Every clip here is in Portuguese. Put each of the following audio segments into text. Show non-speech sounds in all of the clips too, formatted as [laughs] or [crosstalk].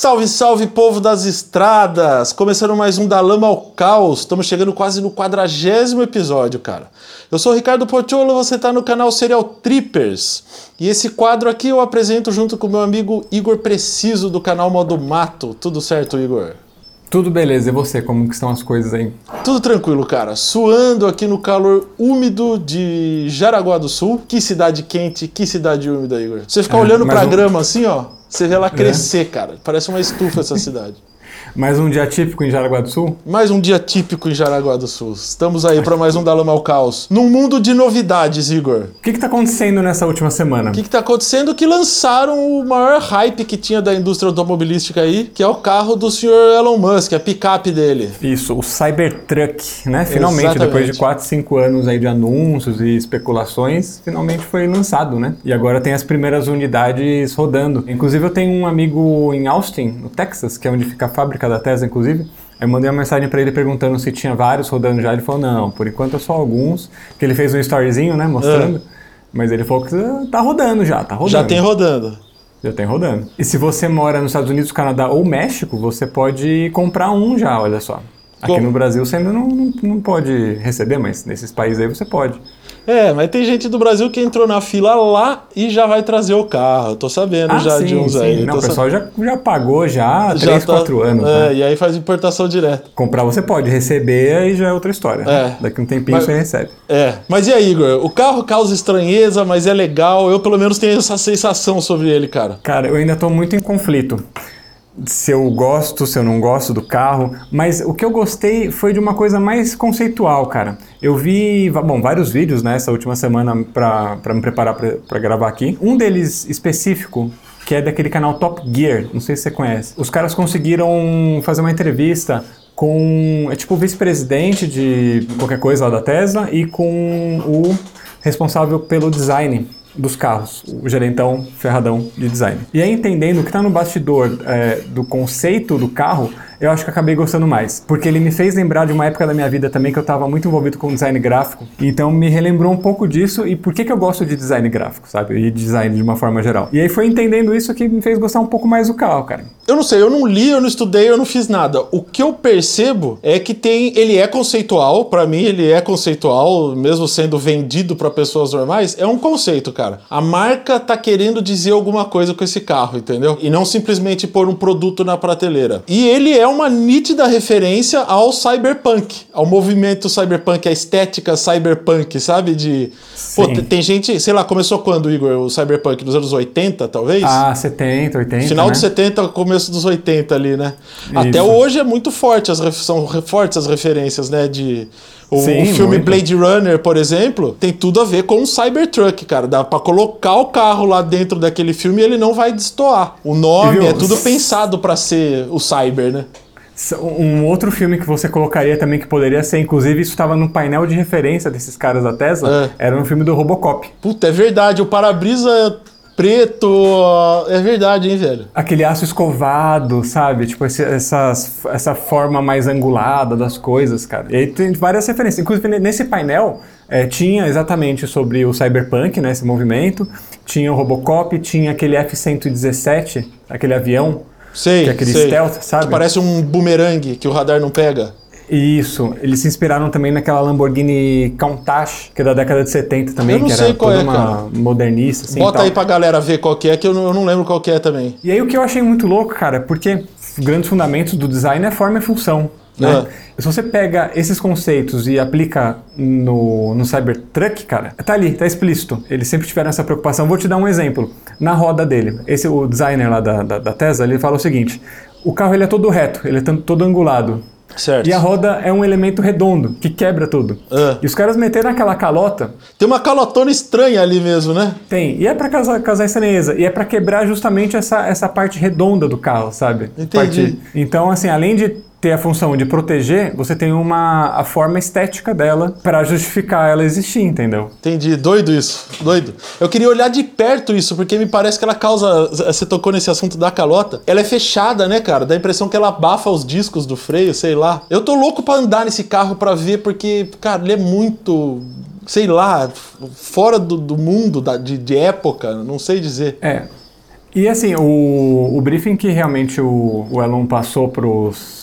Salve, salve, povo das estradas! Começando mais um Da Lama ao Caos. Estamos chegando quase no quadragésimo episódio, cara. Eu sou o Ricardo Portiolo, você está no canal Serial Trippers. E esse quadro aqui eu apresento junto com meu amigo Igor Preciso, do canal Modo Mato. Tudo certo, Igor? Tudo beleza, e você? Como que estão as coisas aí? Tudo tranquilo, cara. Suando aqui no calor úmido de Jaraguá do Sul. Que cidade quente, que cidade úmida, Igor. Você fica É, olhando pra um- grama assim, ó. Você vê ela crescer, cara. Parece uma estufa essa cidade. Mais um dia típico em Jaraguá do Sul? Mais um dia típico em Jaraguá do Sul. Estamos aí para mais um da Lama ao Caos. Num mundo de novidades, Igor. O que está acontecendo nessa última semana? O que, que tá acontecendo? Que lançaram o maior hype que tinha da indústria automobilística aí, que é o carro do senhor Elon Musk, a picape dele. Isso, o Cybertruck, né? Finalmente, Exatamente. depois de 4, 5 anos aí de anúncios e especulações, finalmente foi lançado, né? E agora tem as primeiras unidades rodando. Inclusive eu tenho um amigo em Austin, no Texas, que é onde fica a fábrica da Tesla, inclusive. Aí eu mandei uma mensagem pra ele perguntando se tinha vários rodando já. Ele falou, não, por enquanto é só alguns. Que ele fez um storyzinho, né, mostrando. Mas ele falou que tá rodando já, tá rodando. Já tem rodando. Já tem rodando. E se você mora nos Estados Unidos, Canadá ou México, você pode comprar um já, olha só. Aqui Como? no Brasil você ainda não, não, não pode receber, mas nesses países aí você pode. É, mas tem gente do Brasil que entrou na fila lá e já vai trazer o carro. Eu tô sabendo já de uns aí. Ah, Não, Tô o pessoal já, já pagou já há sa- 3, tá- 4 anos. É, né? e aí faz importação direta. Comprar você pode, receber aí já é outra história. É. Daqui a um tempinho Mas- você recebe. É, mas e aí, Igor? O carro causa estranheza, mas é legal. Eu, pelo menos, tenho essa sensação sobre ele, cara. Cara, eu ainda estou muito em conflito. Se eu gosto, se eu não gosto do carro, mas o que eu gostei foi de uma coisa mais conceitual, cara. Eu vi, bom, vários vídeos nessa última semana para me preparar para gravar aqui. Um deles específico, que é daquele canal Top Gear, não sei se você conhece. Os caras conseguiram fazer uma entrevista com, é tipo o vice-presidente de qualquer coisa lá da Tesla e com o responsável pelo design dos carros, o gerentão ferradão de design. E aí entendendo o que está no bastidor é, do conceito do carro, eu acho que acabei gostando mais, porque ele me fez lembrar de uma época da minha vida também que eu estava muito envolvido com design gráfico, então me relembrou um pouco disso e por que, que eu gosto de design gráfico, sabe? E design de uma forma geral. E aí foi entendendo isso que me fez gostar um pouco mais do carro, cara. Eu não sei, eu não li, eu não estudei, eu não fiz nada. O que eu percebo é que tem, ele é conceitual, pra mim ele é conceitual, mesmo sendo vendido pra pessoas normais, é um conceito, cara. A marca tá querendo dizer alguma coisa com esse carro, entendeu? E não simplesmente pôr um produto na prateleira. E ele é uma nítida referência ao cyberpunk, ao movimento cyberpunk, à estética cyberpunk, sabe? De Pô, tem- gente, sei lá, começou quando, Igor, o cyberpunk nos anos 80, talvez? Ah, 70, 80, Final né? dos 70, começo dos 80 ali, né? Até Isso. hoje é muito forte, as são fortes as referências, né? De. O, Sim, o filme muito. Blade Runner, por exemplo, tem tudo a ver com o Cybertruck, cara. Dá pra colocar o carro lá dentro daquele filme e ele não vai destoar. O nome viu, é tudo pensado pra ser o Cyber, né? Um outro filme que você colocaria também que poderia ser, inclusive isso estava no painel de referência desses caras da Tesla, era um filme do Robocop. Puta, é verdade. O para-brisa preto. É verdade, hein, velho? Aquele aço escovado, sabe? Tipo, esse- essas, essa forma mais angulada das coisas, cara. E aí tem várias referências. Inclusive, nesse painel, eh, tinha exatamente sobre o cyberpunk, né? Esse movimento. Tinha o Robocop, tinha aquele F-117, aquele avião. Sei. Que é aquele sei. stealth, sabe? Que parece um bumerangue que o radar não pega. Isso, eles se inspiraram também naquela Lamborghini Countach, que é da década de 70 também, Eu não que sei era qual toda é, uma modernista, assim, Bota aí pra galera ver qual que é, que eu não, eu não lembro qual que é também. E aí o que eu achei muito louco, cara, é porque grandes fundamentos do design é forma e função. Né? Se você pega esses conceitos e aplica no, no Cybertruck, cara, tá ali, tá explícito. Eles sempre tiveram essa preocupação. Vou te dar um exemplo. Na roda dele, esse o designer lá da, da, da Tesla, ele fala o seguinte: o carro ele é todo reto, ele é todo angulado. Certo. E a roda é um elemento redondo que quebra tudo. Ah. E os caras meteram aquela calota Tem uma calotona estranha ali mesmo, né? tem. E é pra causar, causar estranheza. E é pra quebrar justamente essa, essa parte redonda do carro, sabe? Entendi. Parte- Então, assim, além de ter a função de proteger, você tem uma a forma estética dela pra justificar ela existir, entendeu? Entendi, doido isso, doido. Eu queria olhar de perto isso, porque me parece que ela causa. Você tocou nesse assunto da calota. Ela é fechada, né, cara? Dá a impressão que ela abafa os discos do freio, sei lá. Eu tô louco pra andar nesse carro pra ver, porque, cara, ele é muito. Sei lá, fora do, do mundo da- de, de época, não sei dizer. É. E assim, o, o briefing que realmente o, o Elon passou pros para os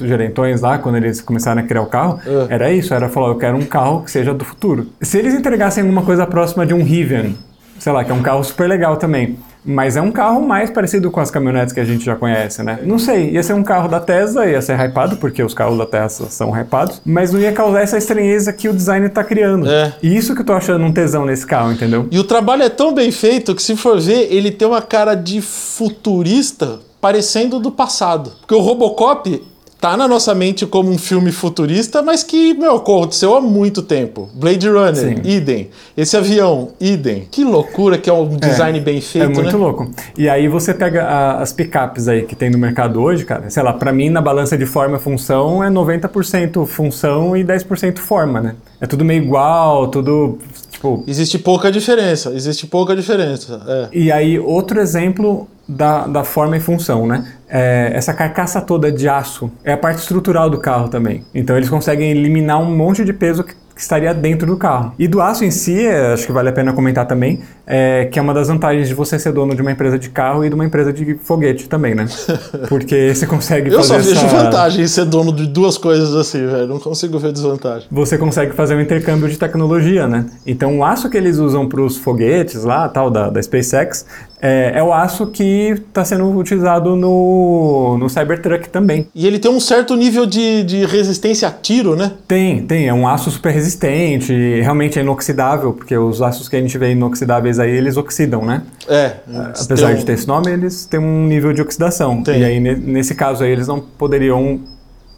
gerentões lá, quando eles começaram a criar o carro, É. era isso, era falar, eu quero um carro que seja do futuro. Se eles entregassem alguma coisa próxima de um Rivian, sei lá, que é um carro super legal também, mas é um carro mais parecido com as caminhonetes que a gente já conhece, né? Não sei, ia ser um carro da Tesla, ia ser hypado, porque os carros da Tesla são hypados, mas não ia causar essa estranheza que o design tá criando. É. E isso que eu tô achando um tesão nesse carro, entendeu? E o trabalho é tão bem feito que, se for ver, ele tem uma cara de futurista parecendo do passado. Porque o Robocop tá na nossa mente como um filme futurista, mas que, meu, aconteceu há muito tempo. Blade Runner, Sim. idem. Esse avião, idem. Que loucura que é um design bem feito, É muito né? louco. E aí você pega a- as picapes aí que tem no mercado hoje, cara, sei lá, pra mim na balança de forma e função é 90% função e 10% forma, né? É tudo meio igual, tudo tipo. Existe pouca diferença, existe pouca diferença. É. E aí outro exemplo da, da forma e função, né? É, essa carcaça toda de aço é a parte estrutural do carro também. Então eles conseguem eliminar um monte de peso que que estaria dentro do carro. E do aço em si, é, acho que vale a pena comentar também, é, que é uma das vantagens de você ser dono de uma empresa de carro e de uma empresa de foguete também, né? [laughs] Porque você consegue Eu fazer só vejo essa... vantagem em ser dono de duas coisas assim, velho. Não consigo ver desvantagem. você consegue fazer um intercâmbio de tecnologia, né? Então o aço que eles usam para os foguetes lá, tal, da, da SpaceX, é, é o aço que está sendo utilizado no, no Cybertruck também. E ele tem um certo nível de, de resistência a tiro, né? Tem, tem, é um aço super resistente, realmente é inoxidável, porque os aços que a gente vê inoxidáveis aí, eles oxidam, né? É. Apesar tem de ter esse nome, eles têm um nível de oxidação. Tem. E aí, ne- nesse caso aí, eles não poderiam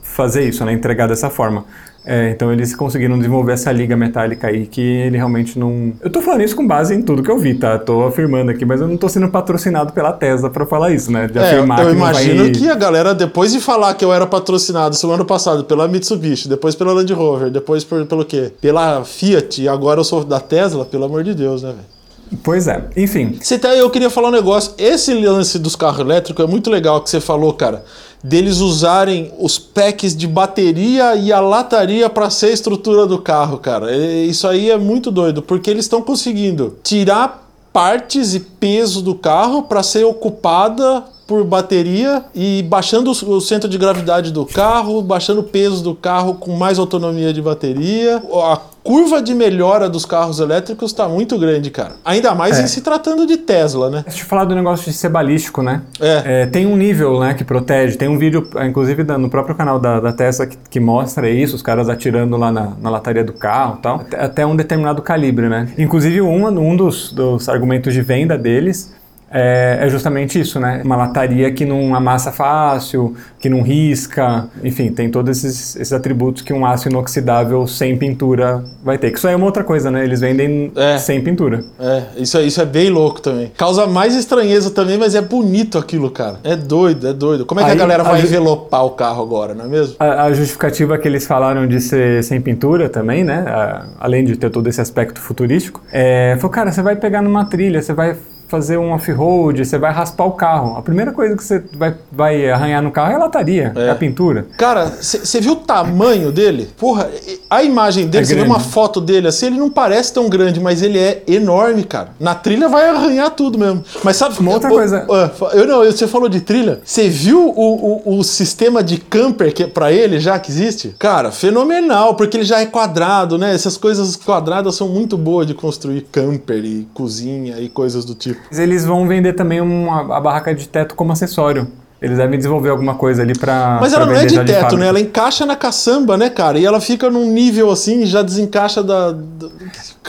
fazer isso, né? Entregar dessa forma. É, então eles conseguiram desenvolver essa liga metálica aí que ele realmente não. Eu tô falando isso com base em tudo que eu vi, tá? Tô afirmando aqui, mas eu não tô sendo patrocinado pela Tesla pra falar isso, né? De É, afirmar eu não imagino vai... que a galera, depois de falar que eu era patrocinado semana passada pela Mitsubishi, depois pela Land Rover, depois por- pelo quê? Pela Fiat, e agora eu sou da Tesla, pelo amor de Deus, né, velho? Pois é, enfim. Você tá, eu queria falar um negócio. Esse lance dos carros elétricos é muito legal que você falou, cara. Deles usarem os packs de bateria e a lataria para ser a estrutura do carro, cara. Isso aí é muito doido, porque eles estão conseguindo tirar partes e peso do carro para ser ocupada por bateria e baixando o o centro de gravidade do carro, baixando o peso do carro com mais autonomia de bateria. A curva de melhora dos carros elétricos está muito grande, cara. Ainda mais É. em se tratando de Tesla, né? Deixa eu falar do negócio de ser balístico, né? É. É, tem um nível né, que protege, tem um vídeo, eh, inclusive da- no próprio canal da, da Tesla, que, que mostra isso, os caras atirando lá na, na lataria do carro e tal, até, até um determinado calibre, né? Inclusive, um, um dos, dos argumentos de venda deles é, é justamente isso, né? Uma lataria que não amassa fácil, que não risca, enfim, tem todos esses, esses atributos que um aço inoxidável sem pintura vai ter. Que isso aí é uma outra coisa, né? Eles vendem É. sem pintura. É, isso, é- isso é bem louco também. Causa mais estranheza também, mas é bonito aquilo, cara. É doido, é doido. Como é que a Aí, galera vai a envelopar o carro agora, não é mesmo? A, a justificativa que eles falaram de ser sem pintura também, né? a- além de ter todo esse aspecto futurístico, é, falou, cara, você vai pegar numa trilha, você vai fazer um off-road, você vai raspar o carro. A primeira coisa que você vai, vai arranhar no carro é a lataria, é, É. a pintura. Cara, você viu o tamanho dele? Porra, a imagem dele, É você vê grande. uma foto dele assim, ele não parece tão grande, mas ele é enorme, cara. Na trilha vai arranhar tudo mesmo. Mas sabe Uma outra Ô, coisa- ô, Eu não, você falou de trilha. Você viu o, o, o sistema de camper que para ele já que existe? Cara, fenomenal, porque ele já é quadrado, né? Essas coisas quadradas são muito boas de construir camper e cozinha e coisas do tipo. Mas Eles vão vender também uma, a barraca de teto como acessório. Eles devem desenvolver alguma coisa ali pra. Mas pra ela não é de teto, fábrica. né? Ela encaixa na caçamba, né, cara? E ela fica num nível assim, e já desencaixa da. da-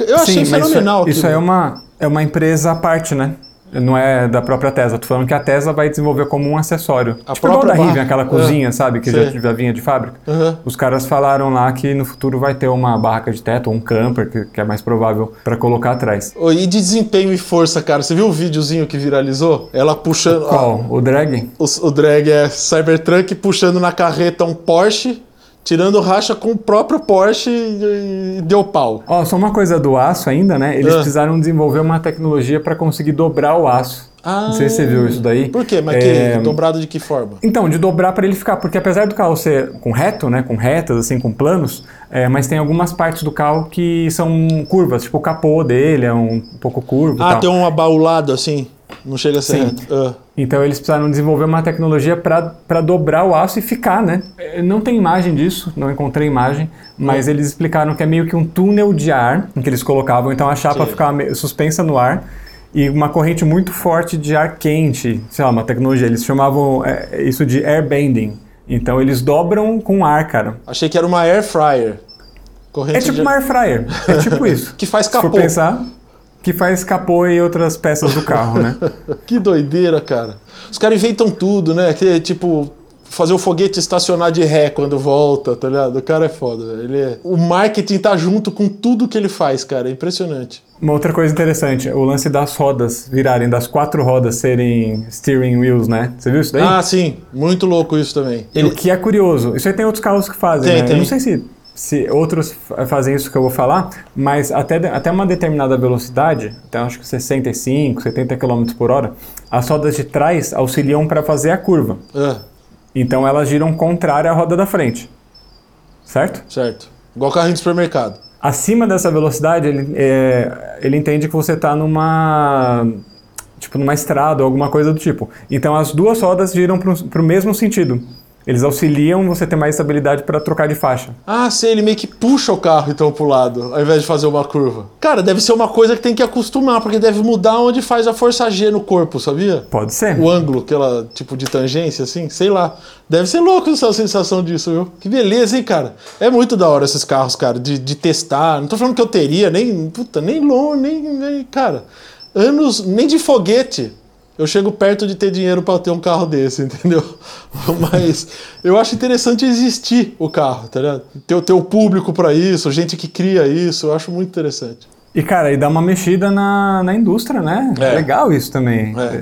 Eu achei Sim, fenomenal Isso, isso é uma, é uma empresa à parte, né? Não é da própria Tesla. Tô falando que a Tesla vai desenvolver como um acessório. A tipo própria da Rivian, aquela É. cozinha, sabe? Que já, já vinha de fábrica. Aham. Os caras falaram lá que no futuro vai ter uma barraca de teto, ou um camper, que, que é mais provável para colocar atrás. E de desempenho e força, cara. Você viu o videozinho que viralizou? Ela puxando. Qual? O drag? O, o drag é Cybertruck puxando na carreta um Porsche, tirando racha com o próprio Porsche e, deu pau. Ó, só uma coisa do aço ainda, né? Eles Ah. precisaram desenvolver uma tecnologia para conseguir dobrar o aço. Não sei se você viu isso daí. Por quê? Mas É, que dobrado de que forma? Então, de dobrar para ele ficar, porque apesar do carro ser com reto, né, com retas, assim, com planos, é, mas tem algumas partes do carro que são curvas, tipo o capô dele é um pouco curvo Ah, tem um abaulado assim. Não chega a ser Sim. reto. Ah. Então eles precisaram desenvolver uma tecnologia para dobrar o aço e ficar, né? Eh, Não tem imagem disso, não encontrei imagem, mas eles explicaram que é meio que um túnel de ar em que eles colocavam, então a chapa Sim. ficava suspensa no ar e uma corrente muito forte de ar quente, sei lá, uma tecnologia. Eles chamavam eh, isso de air bending. Então eles dobram com ar, cara. Achei que era uma air fryer. Corrente É tipo de- uma air fryer, é tipo [laughs] isso. Que faz Se for capô. pensar, que faz capô e outras peças do carro, né? [laughs] Que doideira, cara. Os caras inventam tudo, né? Que, tipo, fazer o foguete estacionar de ré quando volta, tá ligado? O cara é foda, velho. Ele é... O marketing tá junto com tudo que ele faz, cara. É impressionante. Uma outra coisa interessante, o lance das rodas virarem, das quatro rodas serem steering wheels, né? Você viu isso daí? Ah, sim. Muito louco isso também. O que é curioso. Isso aí tem outros carros que fazem, Tem, né? tem. Eu não sei se, se outros fa- fazem isso que eu vou falar, mas até, até uma determinada velocidade, até acho que 65, 70 km por hora, as rodas de trás auxiliam para fazer a curva. Ah, Então elas giram contrária à roda da frente. Certo? certo. Igual carrinho de supermercado. Acima dessa velocidade, ele, é, ele entende que você está numa. Tipo, numa estrada ou alguma coisa do tipo. Então as duas rodas giram para o mesmo sentido. Eles auxiliam você ter mais estabilidade para trocar de faixa. Ah, sei, ele meio que puxa o carro então pro lado, ao invés de fazer uma curva. Cara, deve ser uma coisa que tem que acostumar, porque deve mudar onde faz a força G no corpo, sabia? Pode ser. O ângulo, aquela tipo de tangência, assim, sei lá. Deve ser louco essa sensação disso, viu? Que beleza, hein, cara? É muito da hora esses carros, cara, de, de testar. Não tô falando que eu teria, nem, puta, nem longe, nem, nem, cara. Anos, nem de foguete. Eu chego perto de ter dinheiro para ter um carro desse, [laughs] entendeu? Mas eu acho interessante existir o carro, tá ligado? Ter, ter o público para isso, gente que cria isso, eu acho muito interessante. E, cara, e dá uma mexida na, na indústria, né? É. Legal isso também. É.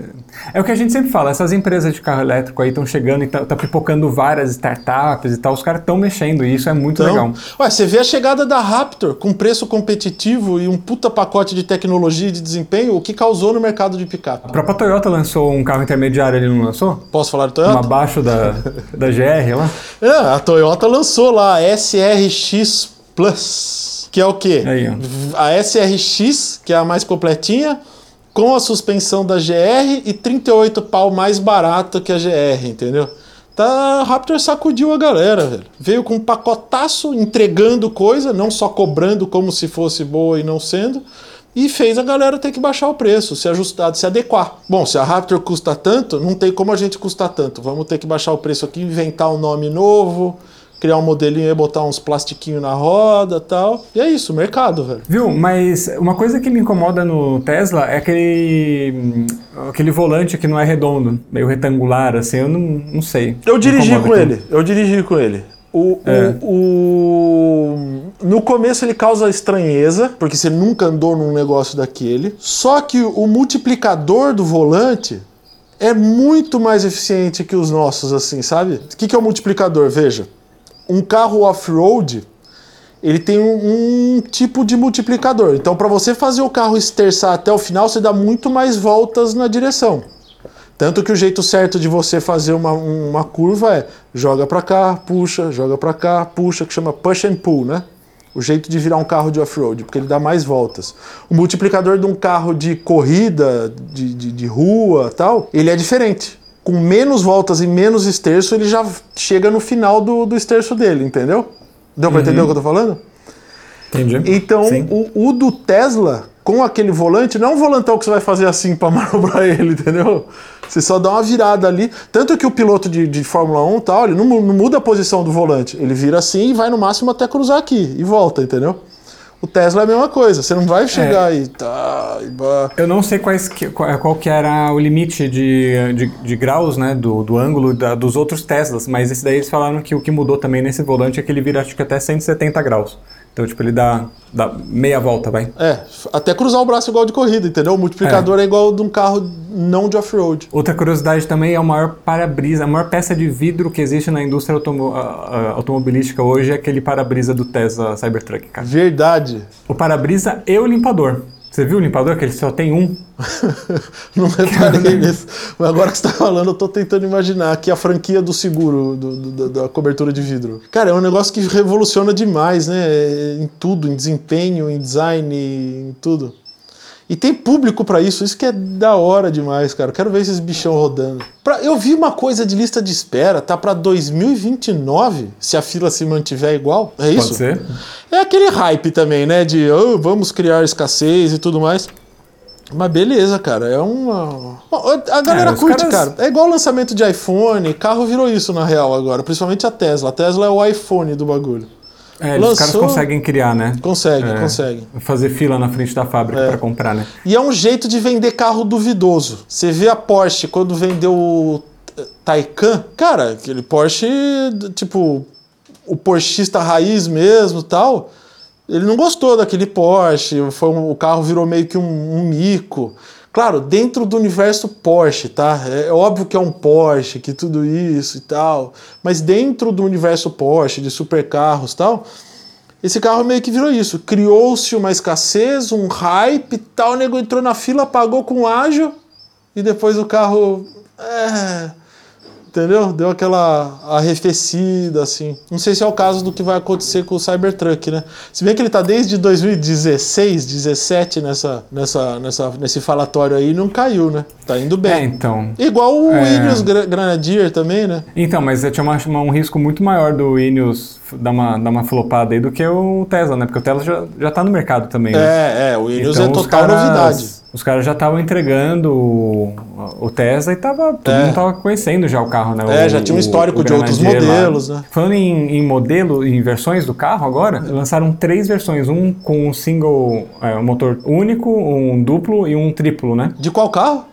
É. o que a gente sempre fala, essas empresas de carro elétrico aí estão chegando e tá, tá pipocando várias startups e tal, os caras estão mexendo e isso é muito legal. Então, ué, você vê a chegada da Raptor com preço competitivo e um puta pacote de tecnologia e de desempenho, o que causou no mercado de picape. A própria Toyota lançou um carro intermediário, ele não lançou? Posso falar de Um Toyota? abaixo da, da GR lá. [laughs] É, a Toyota lançou lá a SRX Plus, que é o quê? Aí. A SRX, que é a mais completinha, com a suspensão da GR e 38 pau mais barato que a GR, entendeu? Tá, a Raptor sacudiu a galera, velho. Veio com um pacotaço, entregando coisa, não só cobrando como se fosse boa e não sendo, e fez a galera ter que baixar o preço, se ajustar, se adequar. Bom, se a Raptor custa tanto, não tem como a gente custar tanto. Vamos ter que baixar o preço aqui, inventar um nome novo, criar um modelinho e botar uns plastiquinhos na roda tal. E é isso, mercado, velho. Viu? Mas uma coisa que me incomoda no Tesla é aquele, hum, aquele volante que não é redondo, meio retangular, assim, eu não, não sei. Eu dirigi com ele, eu dirigi com ele. O, É. o, o- no começo ele causa estranheza, porque você nunca andou num negócio daquele. Só que o multiplicador do volante é muito mais eficiente que os nossos, assim, sabe? O que, que é o multiplicador? Veja, um carro off-road ele tem um, um tipo de multiplicador. Então, para você fazer o carro esterçar até o final, você dá muito mais voltas na direção. Tanto que o jeito certo de você fazer uma, uma curva é joga para cá, puxa, joga para cá, puxa, que chama push and pull, né? O jeito de virar um carro de off-road, porque ele dá mais voltas. O multiplicador de um carro de corrida, de, de, de rua tal, ele é diferente. Com menos voltas e menos esterço, ele já chega no final do, do esterço dele, entendeu? Deu pra entender o que eu tô falando? Entendi. Então, o, o do Tesla, com aquele volante, não é um volantão que você vai fazer assim para [laughs] manobrar ele, entendeu? Você só dá uma virada ali. Tanto que o piloto de, de Fórmula 1 tal, ele não, não muda a posição do volante. Ele vira assim e vai no máximo até cruzar aqui e volta, entendeu? O Tesla é a mesma coisa. Você não vai chegar e tá. E bah. Eu não sei quais que- qual, qual que era o limite de, de, de graus, né, do, do ângulo da- dos outros Teslas, mas esse daí eles falaram que o que mudou também nesse volante é que ele vira acho que até 170 graus. Então, tipo, ele dá, dá meia volta, vai. É, até cruzar o braço igual de corrida, entendeu? O multiplicador é, igual de um carro não de off-road. Outra curiosidade também é o maior para-brisa, a maior peça de vidro que existe na indústria automo- automobilística hoje é aquele para-brisa do Tesla Cybertruck, cara. Verdade. O para-brisa e o limpador. Você viu o limpador que ele só tem um? [laughs] Não reparei nisso. Mas agora que você está falando, eu tô tentando imaginar aqui a franquia do seguro, do- do- da cobertura de vidro. Cara, é um negócio que revoluciona demais, né? Em tudo, em desempenho, em design, em tudo. E tem público pra isso, isso que é da hora demais, cara. Quero ver esses bichão rodando. Pra- eu vi uma coisa de lista de espera, tá pra 2029, se a fila se mantiver igual. É isso? Pode ser? É aquele hype também, né? De "Oh, vamos criar escassez e tudo mais. Mas beleza, cara. É uma. A galera É, curte, caras- cara. É igual o lançamento de iPhone. Carro virou isso na real agora. Principalmente a Tesla. A Tesla é o iPhone do bagulho. É, eles- os caras Lançou- conseguem criar, né? Consegue, É. consegue. Fazer fila na frente da fábrica pra comprar, né? E é um jeito de vender carro duvidoso. Você vê a Porsche quando vendeu o Taycan, cara, aquele Porsche, tipo, o porschista raiz mesmo tal, ele não gostou daquele Porsche, foi um- o carro virou meio que um, um mico. Claro, dentro do universo Porsche, tá? É óbvio que é um Porsche, que tudo isso e tal, mas dentro do universo Porsche, de supercarros e tal, esse carro meio que virou isso. Criou-se uma escassez, um hype tal. O nego entrou na fila, pagou com ágil e depois o carro. É, entendeu? Deu aquela arrefecida, assim. Não sei se é o caso do que vai acontecer com o Cybertruck, né? Se bem que ele tá desde 2016, 17 nessa, nessa, nessa, nesse falatório aí e não caiu, né? Tá indo É, bem. então. Igual o É. Ineos Gra- Grenadier também, né? Então, mas tinha uma- uma- um risco muito maior do Ineos dar uma, dar uma flopada aí do que o Tesla, né? Porque o Tesla já, já tá no mercado também. né? É, é, o Ineos Então, é total caras- novidade. Os caras já estavam entregando o, Tesla e tava, todo É. mundo tava conhecendo já o carro, né? É, O- já tinha um histórico o de outros Grenadier lá. modelos, né? Falando em, em modelo, em versões do carro agora, lançaram três versões. Um com um single, é, um motor único, um duplo e um triplo, né? De qual carro?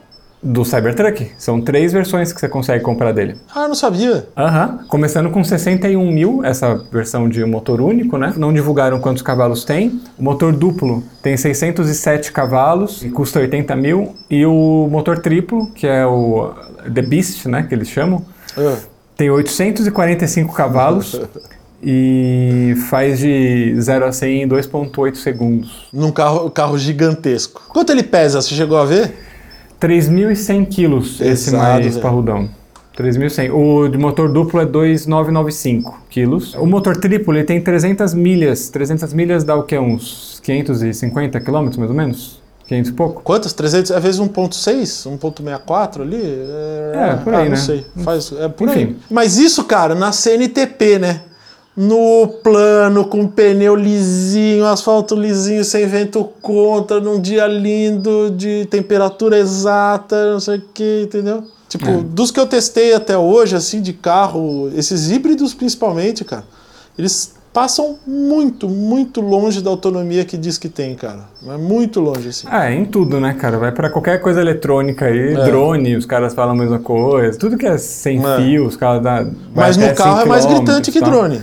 Do Cybertruck. São três versões que você consegue comprar dele. Ah, não sabia. Aham. Começando com 61 mil, essa versão de motor único, né? Não divulgaram quantos cavalos tem. O motor duplo tem 607 cavalos e custa 80 mil. E o motor triplo, que é o The Beast, né? Que eles chamam, Ah, tem 845 cavalos [laughs] e faz de 0 a 100 em 2,8 segundos. num carro, carro gigantesco. Quanto ele pesa? Você chegou a ver? 3.100 quilos esse mais velho. parrudão. 3.100. O de motor duplo é 2.995 quilos. O motor triplo ele tem 300 milhas. 300 milhas dá o quê? Uns 550 quilômetros, mais ou menos? 500 e pouco? Quantas? 300? É vezes 1.6? 1.64 ali? É, por aí, ah, não né? sei. Faz, é por Enfim. aí. Mas isso, cara, na CNTP, né? No plano, com pneu lisinho, asfalto lisinho, sem vento contra, num dia lindo, de temperatura exata, não sei o que, entendeu? Tipo, É. dos que eu testei até hoje, assim, de carro, esses híbridos principalmente, cara, eles passam muito, muito longe da autonomia que diz que tem, cara. Mas muito longe, assim. É, em tudo, né, cara? Vai pra qualquer coisa eletrônica aí, É. drone, os caras falam a mesma coisa. Tudo que é sem É. fio, os caras dá. Mas no até carro 100 é mais gritante que tal. drone.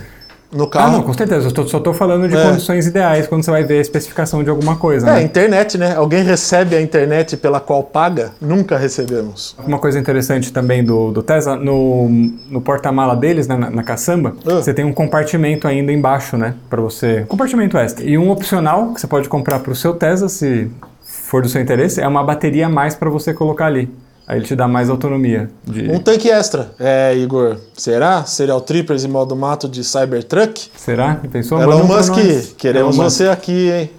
No Ah, carro. não, com certeza. Eu tô- só tô falando de É. condições ideais quando você vai ver a especificação de alguma coisa, É, né? internet, né? Alguém recebe a internet pela qual paga? Nunca recebemos. Uma coisa interessante também do, do Tesla, no, no porta-mala deles, né, na, na caçamba, Ah. você tem um compartimento ainda embaixo, né? Pra você. Compartimento extra. E um opcional que você pode comprar pro seu Tesla, se for do seu interesse, é uma bateria a mais pra você colocar ali. Aí ele te dá mais autonomia. De... Um tanque extra. É, Igor, será? Serial Trippers em modo mato de Cybertruck? Será? Pensou? Elon Manda Musk, queremos Elon Musk. você aqui, hein?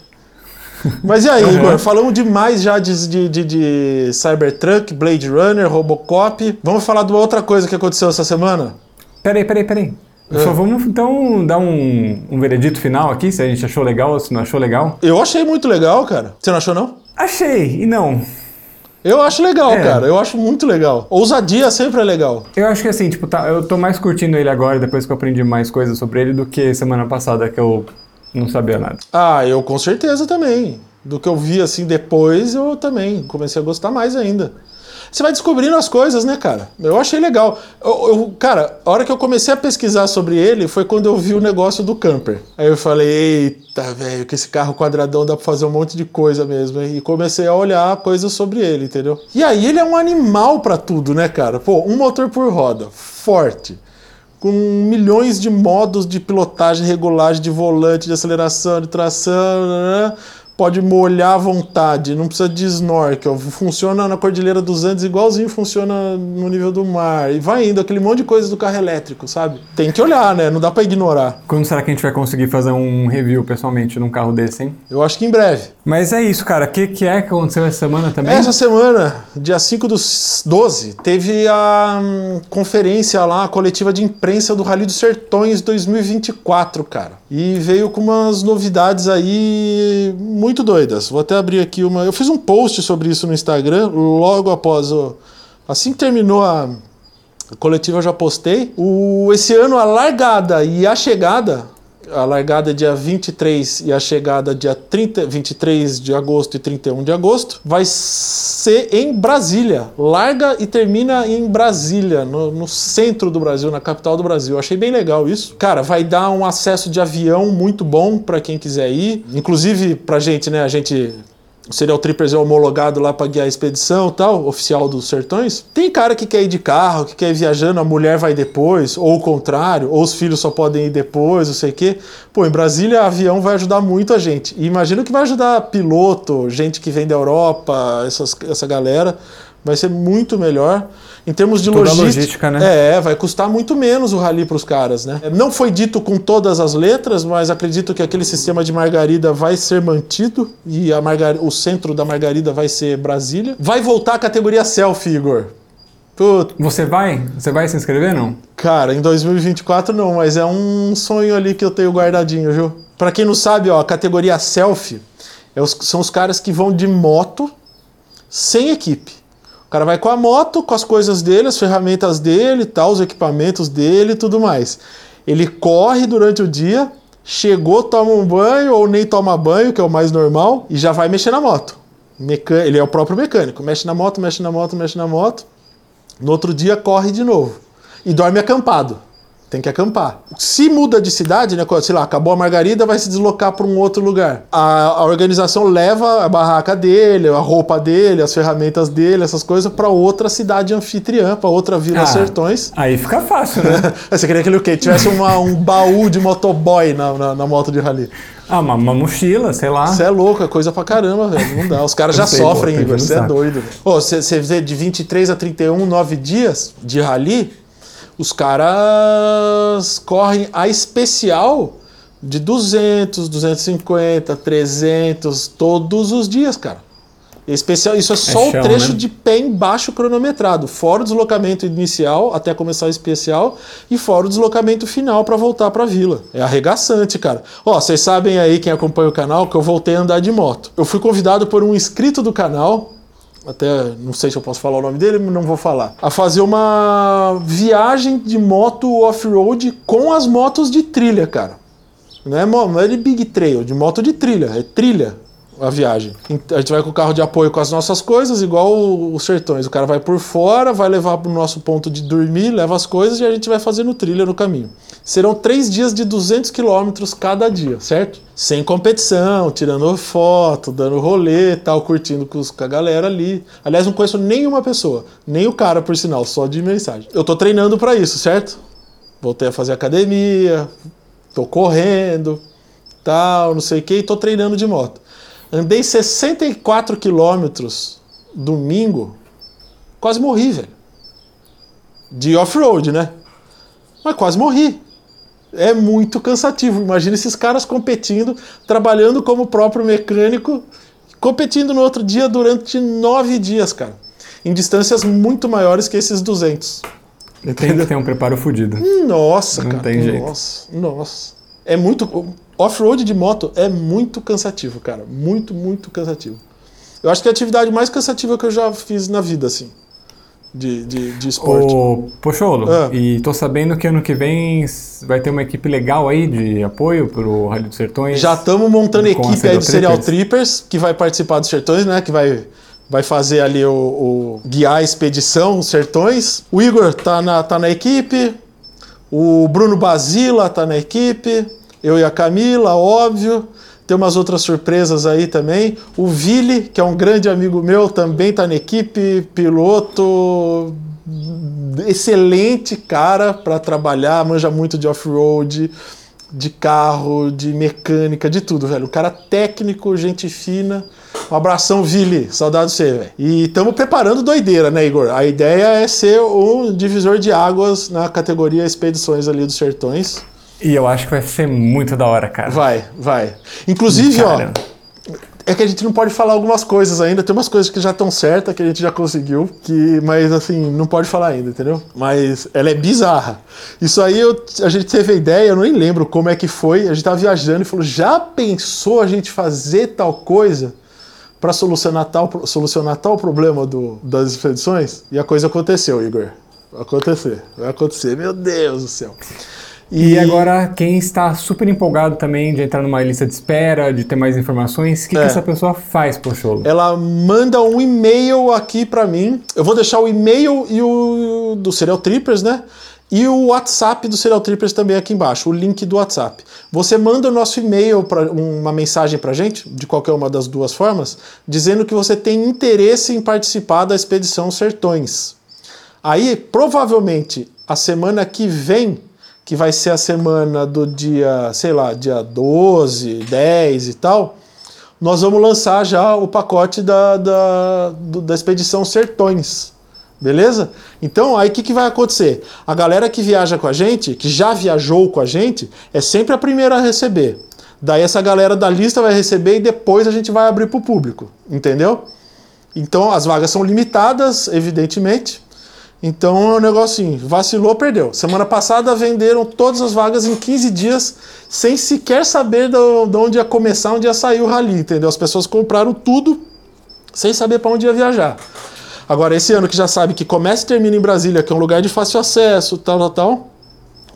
Mas e aí, Uhum. Igor? Falamos demais já de, de, de- de Cybertruck, Blade Runner, Robocop. Vamos falar de uma outra coisa que aconteceu essa semana? Peraí, peraí, peraí. É. Só vamos então dar um, um veredito final aqui, se a gente achou legal ou se não achou legal. Eu achei muito legal, cara. Você não achou, não? Achei, e não. Eu acho legal, É. cara. Eu acho muito legal. Ousadia sempre é legal. Eu acho que assim, tipo, tá, eu tô mais curtindo ele agora, depois que eu aprendi mais coisas sobre ele, do que semana passada que eu não sabia nada. Ah, eu com certeza também. Do que eu vi assim depois, eu também comecei a gostar mais ainda. Você vai descobrindo as coisas, né, cara? Eu achei legal. Eu, eu- cara, a hora que eu comecei a pesquisar sobre ele foi quando eu vi o negócio do camper. Aí eu falei, eita, velho, que esse carro quadradão dá pra fazer um monte de coisa mesmo. E comecei a olhar coisas sobre ele, entendeu? E aí ele é um animal pra tudo, né, cara? Pô, um motor por roda, forte com milhões de modos de pilotagem, regulagem de volante, de aceleração, de tração, né? Pode molhar à vontade, não precisa de snorkel, funciona na Cordilheira dos Andes igualzinho funciona no nível do mar. E vai indo aquele monte de coisa do carro elétrico, sabe? Tem que olhar, né? Não dá para ignorar. Quando será que a gente vai conseguir fazer um review pessoalmente num carro desse, hein? Eu acho que em breve. Mas é isso, cara. O que, que é que aconteceu essa semana também? Essa semana, dia 5 dos 12, teve a hum, conferência lá, a coletiva de imprensa do Rally dos Sertões 2024, cara. E veio com umas novidades aí muito doidas. Vou até abrir aqui uma. Eu fiz um post sobre isso no Instagram logo após o. Assim que terminou a coletiva, eu já postei. O, esse ano, a largada e a chegada a largada dia 23 e a chegada dia 30, 23 de agosto e 31 de agosto, vai ser em Brasília. Larga e termina em Brasília, no, no centro do Brasil, na capital do Brasil. Achei bem legal isso. Cara, vai dar um acesso de avião muito bom para quem quiser ir. Inclusive, pra gente, né? A gente o Serial Trippers é homologado lá para guiar a expedição tal, oficial dos sertões. Tem cara que quer ir de carro, que quer ir viajando, a mulher vai depois, ou o contrário, ou os filhos só podem ir depois, não sei o quê. Pô, em Brasília, avião vai ajudar muito a gente. E imagino que vai ajudar piloto, gente que vem da Europa, essas, essa galera. Vai ser muito melhor. Em termos de logística, logística, né? É, vai custar muito menos o rally para os caras, né? Não foi dito com todas as letras, mas acredito que aquele sistema de Margarida vai ser mantido e a Margar... o centro da Margarida vai ser Brasília. Vai voltar a categoria selfie, Igor. Puta. Você vai? Você vai se inscrever, não? Cara, em 2024 não, mas é um sonho ali que eu tenho guardadinho, viu? Para quem não sabe, ó, a categoria selfie é os... são os caras que vão de moto sem equipe. O cara vai com a moto, com as coisas dele, as ferramentas dele, tal, os equipamentos dele e tudo mais. Ele corre durante o dia, chegou, toma um banho ou nem toma banho, que é o mais normal, e já vai mexer na moto. Ele é o próprio mecânico, mexe na moto, mexe na moto, mexe na moto. No outro dia corre de novo e dorme acampado. Tem que acampar. Se muda de cidade, né? Sei lá, acabou a Margarida, vai se deslocar para um outro lugar. A, a, organização leva a barraca dele, a roupa dele, as ferramentas dele, essas coisas para outra cidade anfitriã, para outra Vila ah, Sertões. Aí fica fácil, né? [laughs] Você queria que ele o quê? Tivesse uma, um baú de motoboy na, na, na moto de rally. Ah, uma, uma mochila, sei lá. Você é louco, é coisa pra caramba, velho. Não dá. Os caras [laughs] já sei, sofrem, Igor. Você é doido. Você vê de 23 a 31, 9 dias de rally os caras correm a especial de 200, 250, 300 todos os dias, cara. Especial, isso é, é só é chão, o trecho né? de pé embaixo cronometrado, fora o deslocamento inicial até começar o especial e fora o deslocamento final para voltar para a vila. É arregaçante, cara. Ó, vocês sabem aí quem acompanha o canal que eu voltei a andar de moto. Eu fui convidado por um inscrito do canal, até não sei se eu posso falar o nome dele, mas não vou falar, a fazer uma viagem de moto off-road com as motos de trilha, cara. Não é, não é de big trail, de moto de trilha, é trilha a viagem. A gente vai com o carro de apoio com as nossas coisas, igual os sertões. O cara vai por fora, vai levar para o nosso ponto de dormir, leva as coisas e a gente vai fazendo trilha no caminho. Serão três dias de 200 quilômetros cada dia, certo? Sem competição, tirando foto, dando rolê tal, curtindo com, a galera ali. Aliás, não conheço nenhuma pessoa, nem o cara, por sinal, só de mensagem. Eu tô treinando para isso, certo? Voltei a fazer academia, tô correndo, tal, não sei o que, e tô treinando de moto. Andei 64 quilômetros domingo, quase morri, velho. De off-road, né? Mas quase morri. É muito cansativo. Imagina esses caras competindo, trabalhando como próprio mecânico, competindo no outro dia durante nove dias, cara. Em distâncias muito maiores que esses 200. Tem que ter um preparo fodido. Nossa, Não cara. tem jeito. Nossa, nossa. É muito Off-road de moto é muito cansativo, cara. Muito, muito cansativo. Eu acho que é a atividade mais cansativa que eu já fiz na vida, assim. De, de, de esporte. Ô, Pocholo, ah. e tô sabendo que ano que vem vai ter uma equipe legal aí de apoio pro Rally dos Sertões. Já estamos montando a equipe aí do Serial Trippers, que vai participar dos Sertões, né? Que vai, vai fazer ali o, o guiar a expedição, os Sertões. O Igor tá na, tá na equipe. O Bruno Basila tá na equipe eu e a Camila, óbvio. Tem umas outras surpresas aí também. O Vili, que é um grande amigo meu, também está na equipe, piloto, excelente cara para trabalhar, manja muito de off-road. de carro, de mecânica, de tudo, velho. O cara técnico, gente fina. Um abração, Vili. Saudade de você, velho. E estamos preparando doideira, né, Igor? A ideia é ser um divisor de águas na categoria Expedições ali dos Sertões. E eu acho que vai ser muito da hora, cara. Vai, vai. Inclusive, cara. ó é que a gente não pode falar algumas coisas ainda. Tem umas coisas que já estão certas, que a gente já conseguiu, que, mas assim, não pode falar ainda, entendeu? Mas ela é bizarra. Isso aí eu, a gente teve a ideia, eu nem lembro como é que foi. A gente tava viajando e falou: já pensou a gente fazer tal coisa? para solucionar tal, solucionar tal problema do, das expedições? E a coisa aconteceu, Igor. Vai acontecer, vai acontecer. Meu Deus do céu. E, e, agora, quem está super empolgado também de entrar numa lista de espera, de ter mais informações, o que, é. que essa pessoa faz, Pocholo? Ela manda um e-mail aqui para mim. Eu vou deixar o e-mail e o do Serial Trippers, né? E o WhatsApp do Serial Trippers também aqui embaixo, o link do WhatsApp. Você manda o nosso e-mail para uma mensagem para gente, de qualquer uma das duas formas, dizendo que você tem interesse em participar da expedição Sertões. Aí, provavelmente, a semana que vem que vai ser a semana do dia, sei lá, dia 12, 10 e tal, nós vamos lançar já o pacote da, da, da expedição Sertões. Beleza? Então, aí o que, que vai acontecer? A galera que viaja com a gente, que já viajou com a gente, é sempre a primeira a receber. Daí essa galera da lista vai receber e depois a gente vai abrir para o público. Entendeu? Então as vagas são limitadas, evidentemente. Então é um negócio assim, vacilou, perdeu. Semana passada venderam todas as vagas em 15 dias, sem sequer saber de onde ia começar, onde ia sair o rally, entendeu? As pessoas compraram tudo sem saber para onde ia viajar. Agora, esse ano que já sabe que começa e termina em Brasília, que é um lugar de fácil acesso, tal, tal, tal,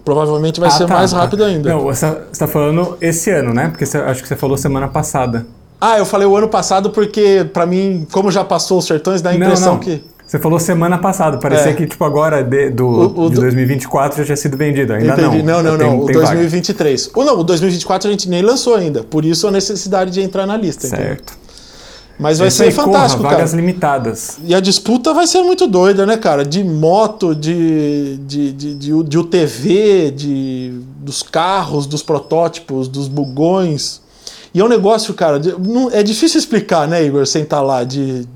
provavelmente vai ah, ser tá, mais tá. rápido ainda. Não, você está falando esse ano, né? Porque você, acho que você falou semana passada. Ah, eu falei o ano passado porque, para mim, como já passou os sertões, dá a impressão não, não. que. Você falou semana passada, parecia é. que tipo agora de, do, o, o, de 2024 já tinha sido vendido, ainda entendi. não. Não, não, tem, não, o 2023. Ou não, o 2024 a gente nem lançou ainda, por isso a necessidade de entrar na lista. Certo. Entendeu? Mas vai ser fantástico, corra, vagas limitadas. E a disputa vai ser muito doida, né, cara? De moto, de, de, de, de, de UTV, de, dos carros, dos protótipos, dos bugões. E é um negócio, cara, de, não, é difícil explicar, né, Igor, sem estar lá, de,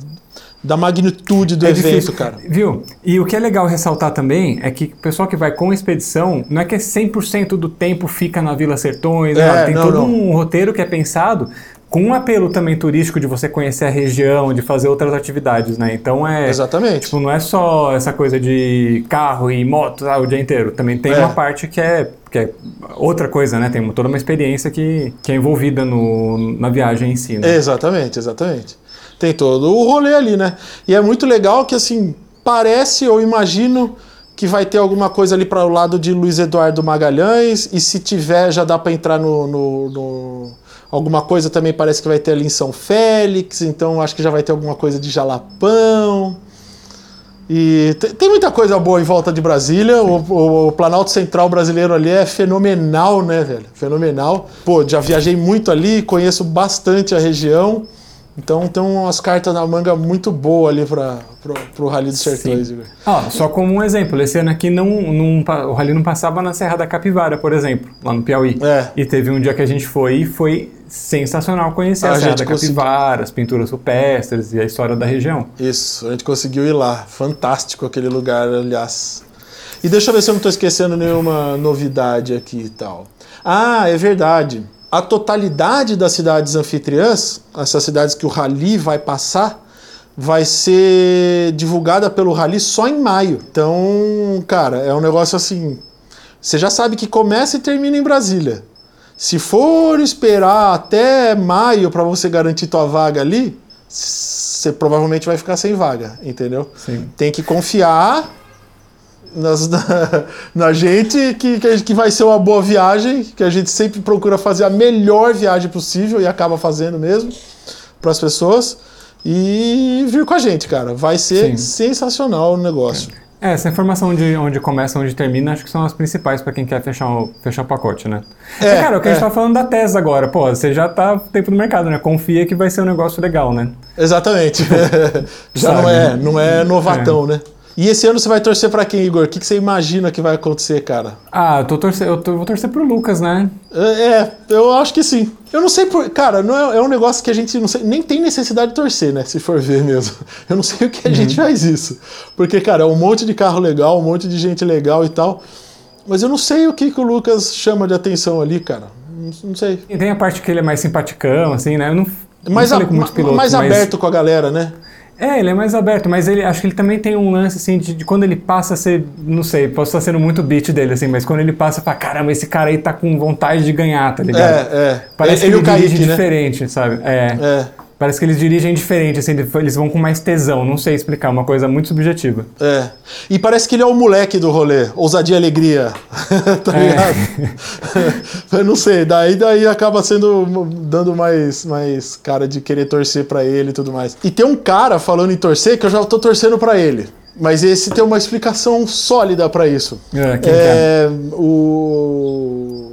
da magnitude do é evento, difícil. cara. Viu? E o que é legal ressaltar também é que o pessoal que vai com expedição não é que 100% do tempo fica na Vila Sertões, é, né? tem não, todo não. um roteiro que é pensado com um apelo também turístico de você conhecer a região, de fazer outras atividades, né? Então é. Exatamente. Tipo, não é só essa coisa de carro e moto ah, o dia inteiro. Também tem é. uma parte que é, que é outra coisa, né? Tem toda uma experiência que, que é envolvida no, na viagem em si. Né? Exatamente, exatamente. Tem todo o rolê ali, né? E é muito legal que, assim, parece ou imagino que vai ter alguma coisa ali para o lado de Luiz Eduardo Magalhães, e se tiver, já dá para entrar no, no, no, Alguma coisa também parece que vai ter ali em São Félix, então acho que já vai ter alguma coisa de Jalapão. E tem, muita coisa boa em volta de Brasília. O, o, o, Planalto Central brasileiro ali é fenomenal, né, velho? Fenomenal. Pô, já viajei muito ali, conheço bastante a região. Então tem umas cartas na manga muito boa ali para o Rally dos Sertões. Ah, só como um exemplo, esse ano aqui não, não, o Rally não passava na Serra da Capivara, por exemplo, lá no Piauí. É. E teve um dia que a gente foi e foi sensacional conhecer a, a Serra da Capivara, as pinturas rupestres e a história da região. Isso, a gente conseguiu ir lá. Fantástico aquele lugar, aliás. E deixa eu ver se eu não estou esquecendo nenhuma novidade aqui e tal. Ah, é verdade a totalidade das cidades anfitriãs, essas cidades que o Rally vai passar, vai ser divulgada pelo Rally só em maio. Então, cara, é um negócio assim. Você já sabe que começa e termina em Brasília. Se for esperar até maio para você garantir tua vaga ali, você provavelmente vai ficar sem vaga, entendeu? Sim. Tem que confiar nas, na, na, gente que, que, que, vai ser uma boa viagem, que a gente sempre procura fazer a melhor viagem possível e acaba fazendo mesmo para as pessoas. E vir com a gente, cara. Vai ser Sim. sensacional o negócio. É, essa informação de onde começa, onde termina, acho que são as principais para quem quer fechar o, fechar o pacote, né? É, cara, o que é. a gente tá falando da tese agora, pô, você já tá tempo no mercado, né? Confia que vai ser um negócio legal, né? Exatamente. [laughs] já Sabe, não é, não é novatão, é. né? E esse ano você vai torcer pra quem, Igor? O que, que você imagina que vai acontecer, cara? Ah, eu, tô torcer, eu, tô, eu vou torcer pro Lucas, né? É, é, eu acho que sim. Eu não sei por. Cara, não é, é um negócio que a gente não sei, nem tem necessidade de torcer, né? Se for ver mesmo. [laughs] Eu não sei o que a gente faz isso. Porque, cara, é um monte de carro legal, um monte de gente legal e tal. Mas eu não sei o que, que o Lucas chama de atenção ali, cara. Não, não sei. E tem a parte que ele é mais simpaticão, assim, né? Eu não, Mais, não a- pilotos, mais mas- aberto com a galera, né? É, ele é mais aberto, mas ele acho que ele também tem um lance assim de, de quando ele passa a ser, não sei, posso estar sendo muito beat dele assim, mas quando ele passa, fala, caramba, esse cara aí tá com vontade de ganhar, tá ligado? É, é. Parece ele que ele dirige Kaique, né? diferente, sabe? É. É. Parece que eles dirigem diferente, assim, eles vão com mais tesão, não sei explicar, uma coisa muito subjetiva. É. E parece que ele é o moleque do rolê. Ousadia e alegria. [laughs] tá É. ligado? Eu não sei. Daí, daí acaba sendo. dando mais, mais cara de querer torcer pra ele e tudo mais. E tem um cara falando em torcer que eu já tô torcendo pra ele. Mas esse tem uma explicação sólida pra isso. É, quem que é? o.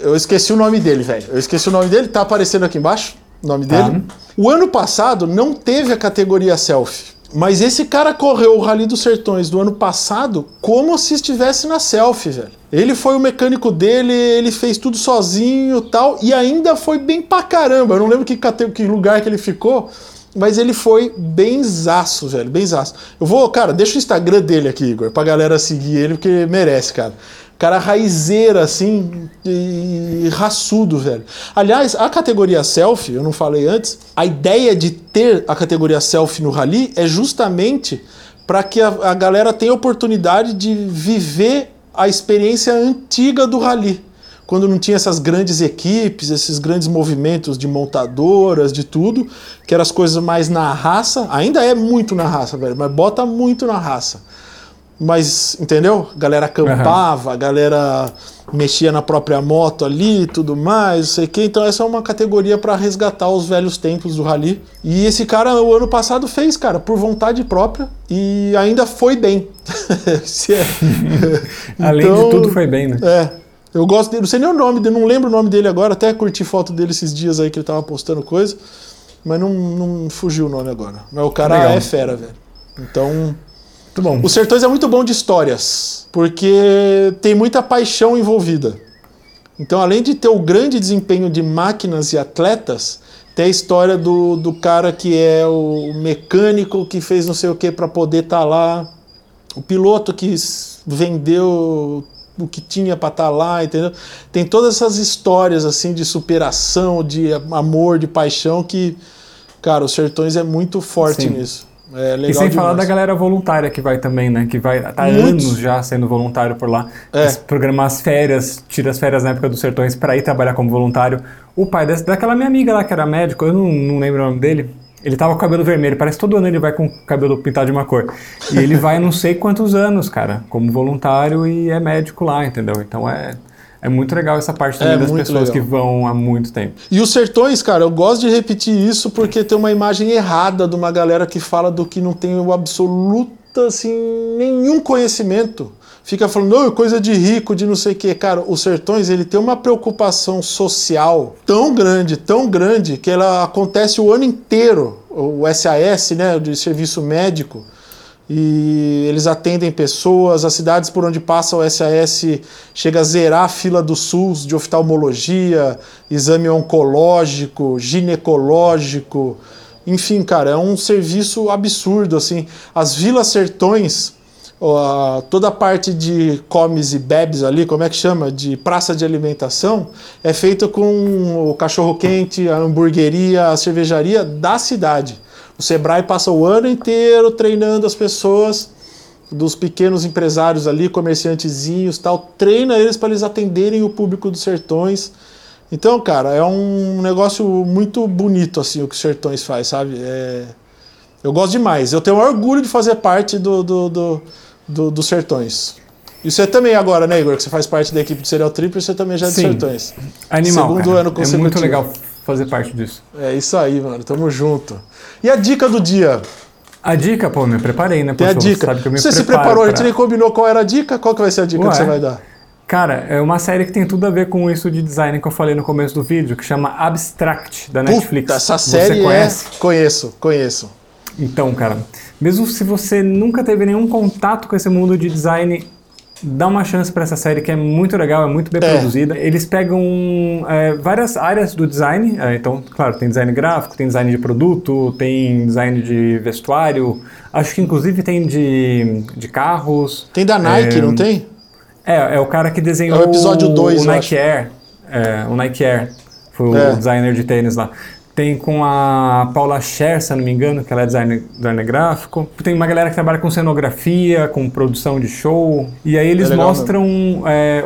Eu esqueci o nome dele, velho. Eu esqueci o nome dele, tá aparecendo aqui embaixo o nome dele. O ano passado não teve a categoria selfie. Mas esse cara correu o Rally dos Sertões do ano passado como se estivesse na selfie, velho. Ele foi o mecânico dele, ele fez tudo sozinho e tal, e ainda foi bem pra caramba. Eu não lembro que, que lugar que ele ficou, mas ele foi benzaço, velho, benzaço. Eu vou, cara, deixa o Instagram dele aqui, Igor, pra galera seguir ele, porque merece, cara. Cara raizeira, assim, e raçudo, velho. Aliás, a categoria selfie, eu não falei antes, a ideia de ter a categoria selfie no rally é justamente para que a, a galera tenha oportunidade de viver a experiência antiga do rally. Quando não tinha essas grandes equipes, esses grandes movimentos de montadoras, de tudo, que eram as coisas mais na raça, ainda é muito na raça, velho, mas bota muito na raça. Mas, entendeu? A galera acampava, a galera mexia na própria moto ali e tudo mais, não sei o que. Então, essa é uma categoria para resgatar os velhos tempos do rally. E esse cara, o ano passado, fez, cara, por vontade própria e ainda foi bem. [laughs] É- [laughs] Além Então, de tudo, foi bem, né? É. Eu gosto dele, não sei nem o nome dele, não lembro o nome dele agora, até curti foto dele esses dias aí que ele tava postando coisa, mas não, não fugiu o nome agora. Mas o cara Legal. é fera, velho. Então, Muito bom. o Sertões é muito bom de histórias, porque tem muita paixão envolvida. Então, além de ter o grande desempenho de máquinas e atletas, tem a história do, do cara que é o mecânico que fez não sei o que para poder estar lá, o piloto que vendeu o que tinha para estar lá, entendeu? Tem todas essas histórias assim de superação, de amor, de paixão que, cara, o Sertões é muito forte Sim. nisso. É legal E sem falar da demais. galera voluntária que vai também, né? Que vai tá anos já sendo voluntário por lá. É. Programar as férias, tira as férias na época dos sertões para ir trabalhar como voluntário. O pai dessa, daquela minha amiga lá que era médico, eu não, não lembro o nome dele. Ele tava com o cabelo vermelho, parece que todo ano ele vai com o cabelo pintado de uma cor. E ele vai não sei quantos anos, cara, como voluntário e é médico lá, entendeu? Então é, é muito legal essa parte também É das pessoas legal. que vão há muito tempo. E os sertões, cara, eu gosto de repetir isso porque tem uma imagem errada de uma galera que fala do que não tem o absoluto, assim, nenhum conhecimento. Fica falando, não, é coisa de rico, de não sei o quê. Cara, os sertões, ele tem uma preocupação social tão grande, tão grande, que ela acontece o ano inteiro. O SAS, né, de serviço médico, e eles atendem pessoas, as cidades por onde passa o SAS chega a zerar a fila do SUS de oftalmologia, exame oncológico, ginecológico, enfim, cara, é um serviço absurdo, assim. As vilas sertões, toda a parte de comes e bebes ali, como é que chama? De praça de alimentação, é feita com o cachorro-quente, a hamburgueria, a cervejaria da cidade. O Sebrae passa o ano inteiro treinando as pessoas dos pequenos empresários ali, comerciantezinhos, tal, treina eles para eles atenderem o público dos sertões. Então, cara, é um negócio muito bonito assim o que os sertões faz, sabe? É... Eu gosto demais. Eu tenho orgulho de fazer parte do, do, do, do- dos sertões. E você também agora, né, Igor? Que você faz parte da equipe do Serial Tripper, você também já é Sim. sertões. Animal, Segundo cara. ano É consecutivo. muito legal fazer parte disso. É isso aí, mano. Tamo junto. E a dica do dia? A dica, pô, me preparei, né? Tem a dica. Sabe que eu me você se preparo preparou, a pra- gente nem combinou qual era a dica? Qual que vai ser a dica Ué. que você vai dar? Cara, é uma série que tem tudo a ver com isso de design que eu falei no começo do vídeo, que chama Abstract, da Netflix. Puta, essa Você série conhece? é. Conheço, conheço. Então, cara, mesmo se você nunca teve nenhum contato com esse mundo de design, dá uma chance para essa série que é muito legal, é muito bem é. produzida. Eles pegam é, várias áreas do design, é, então, claro, tem design gráfico, tem design de produto, tem design de vestuário, acho que inclusive tem de, de carros. Tem da Nike, é, não tem? É, é o cara que desenhou é o, episódio dois, o Nike Air. É, o Nike Air. Foi o é. designer de tênis lá. Tem com a Paula Scher, se não me engano, que ela é designer, designer gráfico. Tem uma galera que trabalha com cenografia, com produção de show. E aí eles é mostram é,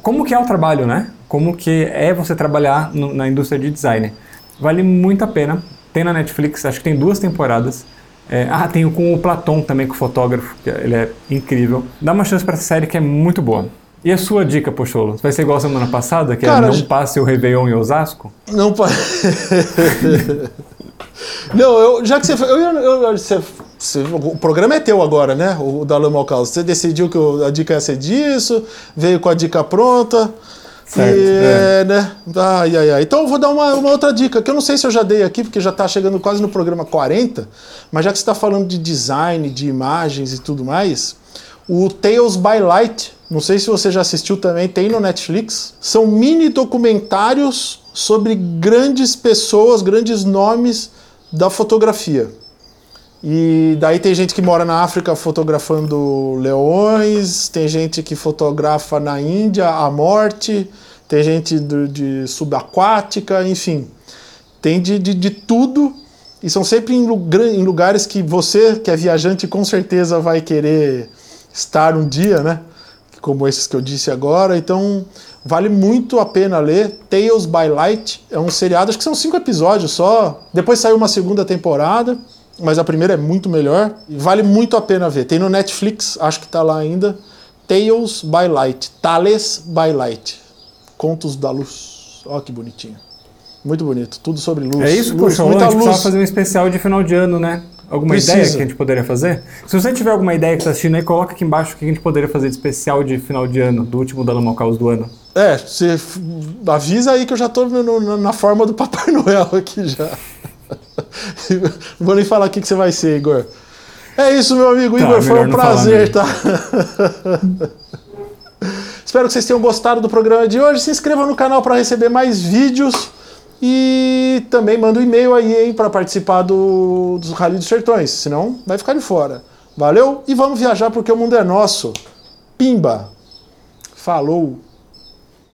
como que é o trabalho, né? Como que é você trabalhar no, na indústria de design. Vale muito a pena. Tem na Netflix, acho que tem duas temporadas. É, ah, tem com o Platon também, com o fotógrafo, que ele é incrível. Dá uma chance para essa série que é muito boa. E a sua dica, Pocholo? Vai ser igual a semana passada, que Cara, é não passe o Réveillon em Osasco? Não passe. [laughs] não, eu, já que você, eu, eu, você, você, O programa é teu agora, né? O da Lama Caos. Você decidiu que a dica ia ser disso, veio com a dica pronta. Certo, e, é. né? Ai, ai, ai. Então eu vou dar uma, uma, outra dica, que eu não sei se eu já dei aqui, porque já está chegando quase no programa 40, mas já que você está falando de design, de imagens e tudo mais, o Tales by Light não sei se você já assistiu também, tem no Netflix. São mini documentários sobre grandes pessoas, grandes nomes da fotografia. E daí tem gente que mora na África fotografando leões, tem gente que fotografa na Índia a morte, tem gente de, de subaquática, enfim. Tem de, de, de, tudo. E são sempre em, em lugares que você, que é viajante, com certeza vai querer estar um dia, né? Como esses que eu disse agora. Então, vale muito a pena ler. Tales by Light é um seriado, acho que são cinco episódios só. Depois saiu uma segunda temporada, mas a primeira é muito melhor. E vale muito a pena ver. Tem no Netflix, acho que está lá ainda. Tales by Light. Tales by Light. Contos da Luz. Ó, que bonitinho. Muito bonito. Tudo sobre luz. É isso, luz, poxa, muita a gente luz. fazer um especial de final de ano, né? Alguma Precisa. ideia que a gente poderia fazer? Se você tiver alguma ideia que está assistindo aí, coloca aqui embaixo o que a gente poderia fazer de especial de final de ano, do último Dano Caos do ano. É, você avisa aí que eu já estou na forma do Papai [laughs] Noel aqui já. [laughs] Não vou nem falar o que, que você vai ser, Igor. É isso, meu amigo tá, Igor, foi um prazer, tá? [laughs] Espero que vocês tenham gostado do programa de hoje. Se inscreva no canal para receber mais vídeos. E também manda um e-mail aí para participar do, dos Rally dos Sertões, senão vai ficar de fora. Valeu? E vamos viajar porque o mundo é nosso. Pimba! Falou!